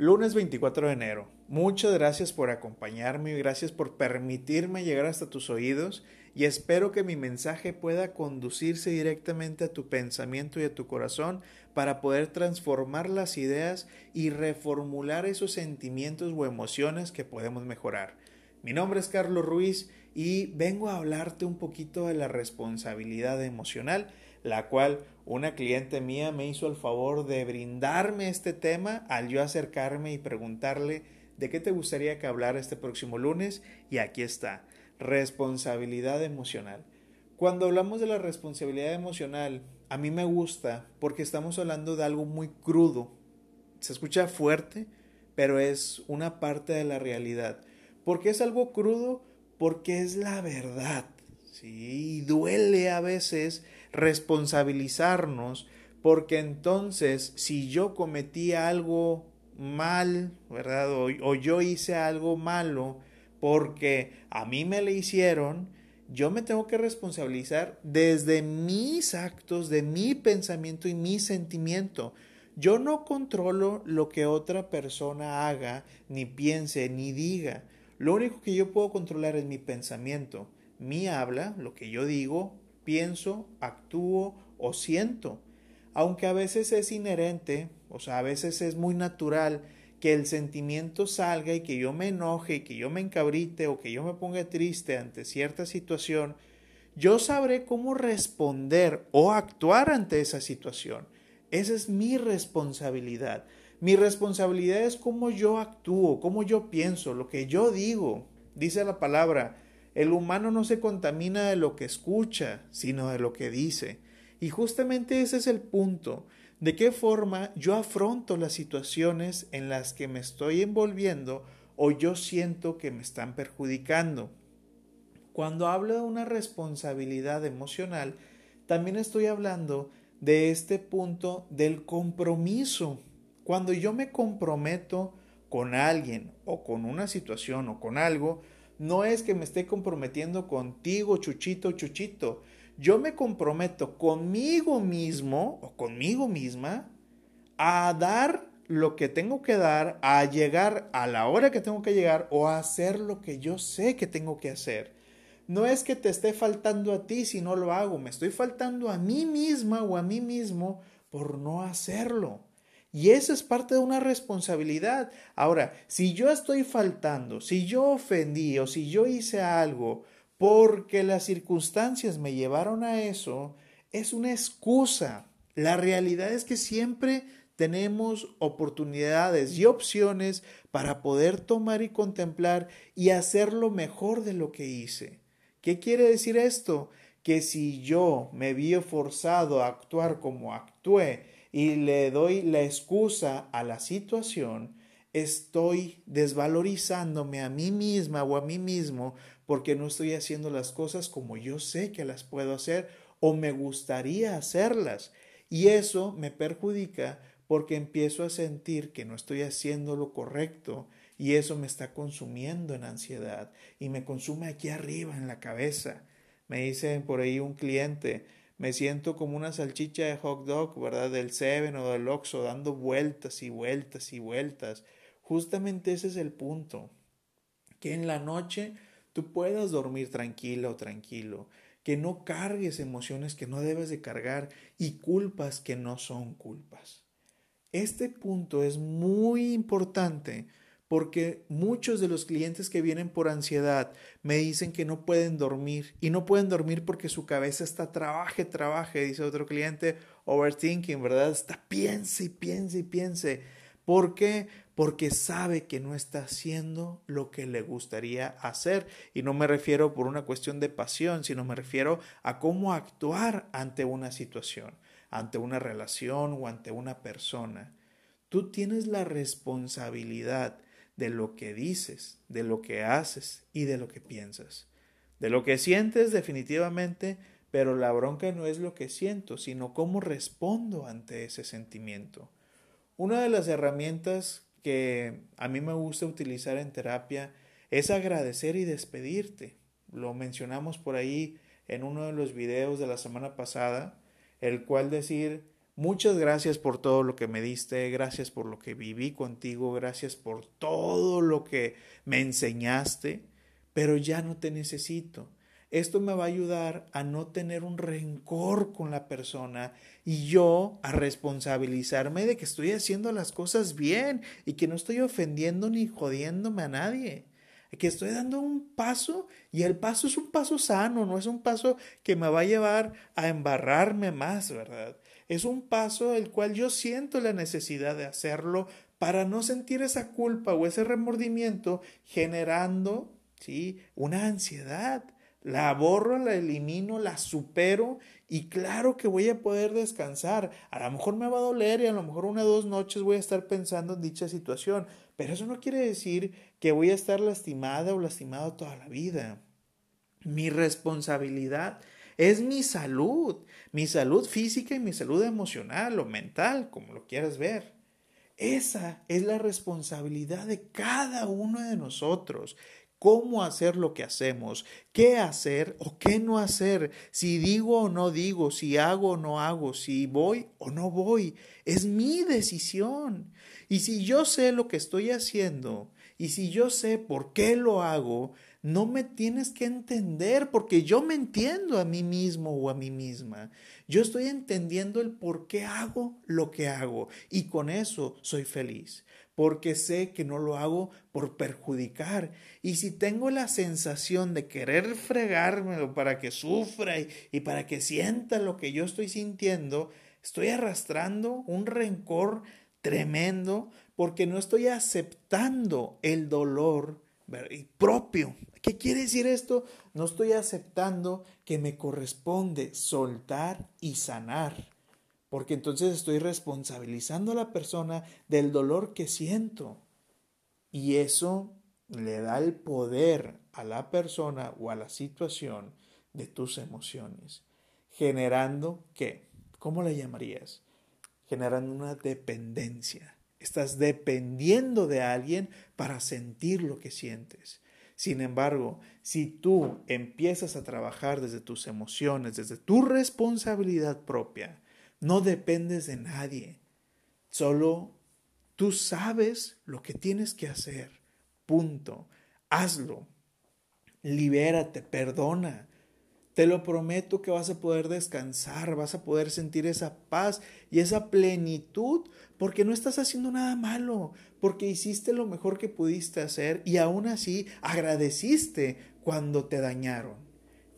Lunes 24 de enero. Muchas gracias por acompañarme y gracias por permitirme llegar hasta tus oídos y espero que mi mensaje pueda conducirse directamente a tu pensamiento y a tu corazón para poder transformar las ideas y reformular esos sentimientos o emociones que podemos mejorar. Mi nombre es Carlos Ruiz y vengo a hablarte un poquito de la responsabilidad emocional la cual una cliente mía me hizo el favor de brindarme este tema al yo acercarme y preguntarle de qué te gustaría que hablara este próximo lunes y aquí está, responsabilidad emocional. Cuando hablamos de la responsabilidad emocional, a mí me gusta porque estamos hablando de algo muy crudo. Se escucha fuerte, pero es una parte de la realidad. ¿Por qué es algo crudo? Porque es la verdad. Sí, y duele a veces responsabilizarnos, porque entonces si yo cometí algo mal, ¿verdad? O, o, yo hice algo malo porque a mí me le hicieron, yo me tengo que responsabilizar desde mis actos, de mi pensamiento y mi sentimiento. Yo no controlo lo que otra persona haga, ni piense, ni diga. Lo único que yo puedo controlar es mi pensamiento, mi habla, lo que yo digo, pienso, actúo o siento. Aunque a veces es inherente, o sea, a veces es muy natural que el sentimiento salga y que yo me enoje y que yo me encabrite o que yo me ponga triste ante cierta situación, yo sabré cómo responder o actuar ante esa situación. Esa es mi responsabilidad. Mi responsabilidad es cómo yo actúo, cómo yo pienso, lo que yo digo. Dice la palabra, el humano no se contamina de lo que escucha, sino de lo que dice. Y justamente ese es el punto. ¿De qué forma yo afronto las situaciones en las que me estoy envolviendo o yo siento que me están perjudicando? Cuando hablo de una responsabilidad emocional, también estoy hablando de este punto del compromiso. Cuando yo me comprometo con alguien o con una situación o con algo, no es que me esté comprometiendo contigo, Chuchito, Chuchito. Yo me comprometo conmigo mismo o conmigo misma a dar lo que tengo que dar, a llegar a la hora que tengo que llegar o a hacer lo que yo sé que tengo que hacer. No es que te esté faltando a ti si no lo hago, me estoy faltando a mí misma o a mí mismo por no hacerlo. Y eso es parte de una responsabilidad. Ahora, si yo estoy faltando, si yo ofendí o si yo hice algo porque las circunstancias me llevaron a eso, es una excusa. La realidad es que siempre tenemos oportunidades y opciones para poder tomar y contemplar y hacer lo mejor de lo que hice. ¿Qué quiere decir esto? Que si yo me vi forzado a actuar como actué y le doy la excusa a la situación, estoy desvalorizándome a mí misma o a mí mismo porque no estoy haciendo las cosas como yo sé que las puedo hacer o me gustaría hacerlas. Y eso me perjudica porque empiezo a sentir que no estoy haciendo lo correcto y eso me está consumiendo en ansiedad y me consume aquí arriba en la cabeza. Me dice por ahí un cliente, me siento como una salchicha de hot dog, ¿verdad? Del Seven o del Oxxo, dando vueltas y vueltas y vueltas. Justamente ese es el punto. Que en la noche tú puedas dormir tranquila o tranquilo. Que no cargues emociones que no debes de cargar y culpas que no son culpas. Este punto es muy importante porque muchos de los clientes que vienen por ansiedad me dicen que no pueden dormir y no pueden dormir porque su cabeza está trabaje, trabaje, dice otro cliente, overthinking, ¿verdad? Está piense y piense y piense. ¿Por qué? Porque sabe que no está haciendo lo que le gustaría hacer. Y no me refiero por una cuestión de pasión, sino me refiero a cómo actuar ante una situación, ante una relación o ante una persona. Tú tienes la responsabilidad de lo que dices, de lo que haces y de lo que piensas. De lo que sientes definitivamente, pero la bronca no es lo que siento, sino cómo respondo ante ese sentimiento. Una de las herramientas que a mí me gusta utilizar en terapia es agradecer y despedirte. Lo mencionamos por ahí en uno de los videos de la semana pasada, el cual decir Muchas gracias por todo lo que me diste, gracias por lo que viví contigo, gracias por todo lo que me enseñaste, pero ya no te necesito. Esto me va a ayudar a no tener un rencor con la persona y yo a responsabilizarme de que estoy haciendo las cosas bien y que no estoy ofendiendo ni jodiéndome a nadie. Que estoy dando un paso y el paso es un paso sano, no es un paso que me va a llevar a embarrarme más, ¿verdad? Es un paso el cual yo siento la necesidad de hacerlo para no sentir esa culpa o ese remordimiento generando, ¿sí? Una ansiedad la borro, la elimino, la supero y claro que voy a poder descansar. A lo mejor me va a doler y a lo mejor una o dos noches voy a estar pensando en dicha situación, pero eso no quiere decir que voy a estar lastimada o lastimado toda la vida. Mi responsabilidad es mi salud, mi salud física y mi salud emocional o mental, como lo quieras ver. Esa es la responsabilidad de cada uno de nosotros cómo hacer lo que hacemos, qué hacer o qué no hacer, si digo o no digo, si hago o no hago, si voy o no voy. Es mi decisión. Y si yo sé lo que estoy haciendo y si yo sé por qué lo hago, no me tienes que entender porque yo me entiendo a mí mismo o a mí misma. Yo estoy entendiendo el por qué hago lo que hago y con eso soy feliz porque sé que no lo hago por perjudicar. Y si tengo la sensación de querer fregármelo para que sufra y, para que sienta lo que yo estoy sintiendo, estoy arrastrando un rencor tremendo porque no estoy aceptando el dolor propio. ¿Qué quiere decir esto? No estoy aceptando que me corresponde soltar y sanar porque entonces estoy responsabilizando a la persona del dolor que siento. Y eso le da el poder a la persona o a la situación de tus emociones, generando qué? ¿Cómo le llamarías? Generando una dependencia. Estás dependiendo de alguien para sentir lo que sientes. Sin embargo, si tú empiezas a trabajar desde tus emociones, desde tu responsabilidad propia, no dependes de nadie. Solo tú sabes lo que tienes que hacer. Punto. Hazlo. Libérate, perdona. Te lo prometo que vas a poder descansar, vas a poder sentir esa paz y esa plenitud porque no estás haciendo nada malo, porque hiciste lo mejor que pudiste hacer y aún así agradeciste cuando te dañaron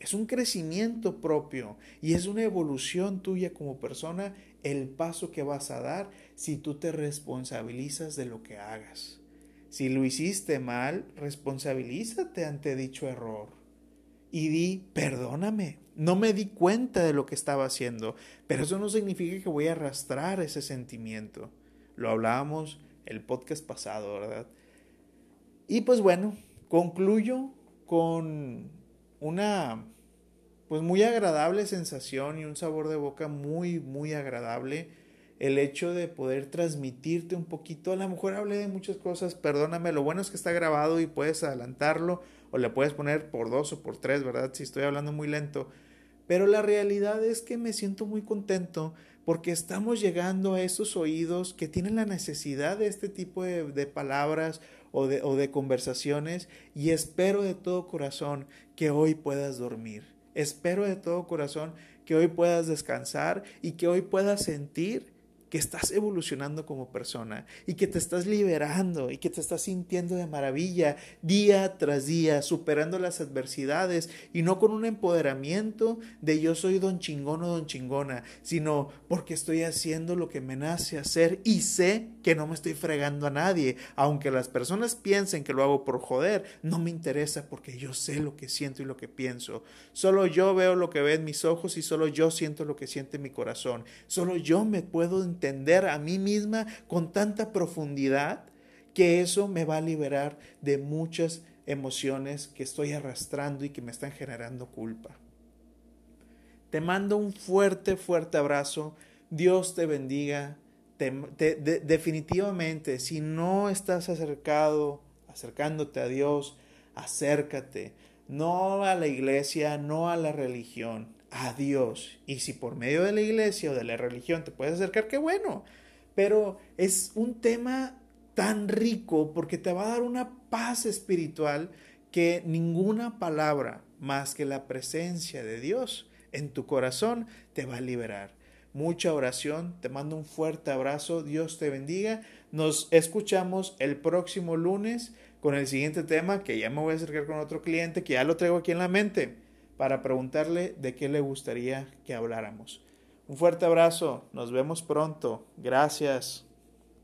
es un crecimiento propio y es una evolución tuya como persona el paso que vas a dar si tú te responsabilizas de lo que hagas. Si lo hiciste mal, responsabilízate ante dicho error y di, perdóname, no me di cuenta de lo que estaba haciendo, pero eso no significa que voy a arrastrar ese sentimiento. Lo hablábamos el podcast pasado, ¿verdad? Y pues bueno, concluyo con una pues muy agradable sensación y un sabor de boca muy muy agradable el hecho de poder transmitirte un poquito, a lo mejor hablé de muchas cosas, perdóname, lo bueno es que está grabado y puedes adelantarlo o le puedes poner por dos o por tres, ¿verdad? Si estoy hablando muy lento. Pero la realidad es que me siento muy contento porque estamos llegando a esos oídos que tienen la necesidad de este tipo de, palabras o de conversaciones y espero de todo corazón que hoy puedas dormir. Espero de todo corazón que hoy puedas descansar y que hoy puedas sentir que estás evolucionando como persona y que te estás liberando y que te estás sintiendo de maravilla día tras día, superando las adversidades y no con un empoderamiento de yo soy don chingón o don chingona, sino porque estoy haciendo lo que me nace hacer y sé que no me estoy fregando a nadie, aunque las personas piensen que lo hago por joder, no me interesa porque yo sé lo que siento y lo que pienso. Solo yo veo lo que ven mis ojos y solo yo siento lo que siente mi corazón. Solo yo me puedo entender a mí misma con tanta profundidad que eso me va a liberar de muchas emociones que estoy arrastrando y que me están generando culpa. Te mando un fuerte, fuerte abrazo. Dios te bendiga. definitivamente, si no estás acercado, acercándote a Dios, acércate. No a la iglesia, no a la religión. a Dios. Y si por medio de la iglesia o de la religión te puedes acercar, qué bueno. Pero es un tema tan rico porque te va a dar una paz espiritual que ninguna palabra más que la presencia de Dios en tu corazón te va a liberar. Mucha oración, te mando un fuerte abrazo, Dios te bendiga. Nos escuchamos el próximo lunes con el siguiente tema que ya me voy a acercar con otro cliente que ya lo traigo aquí en la mente para preguntarle de qué le gustaría que habláramos. Un fuerte abrazo, nos vemos pronto, gracias.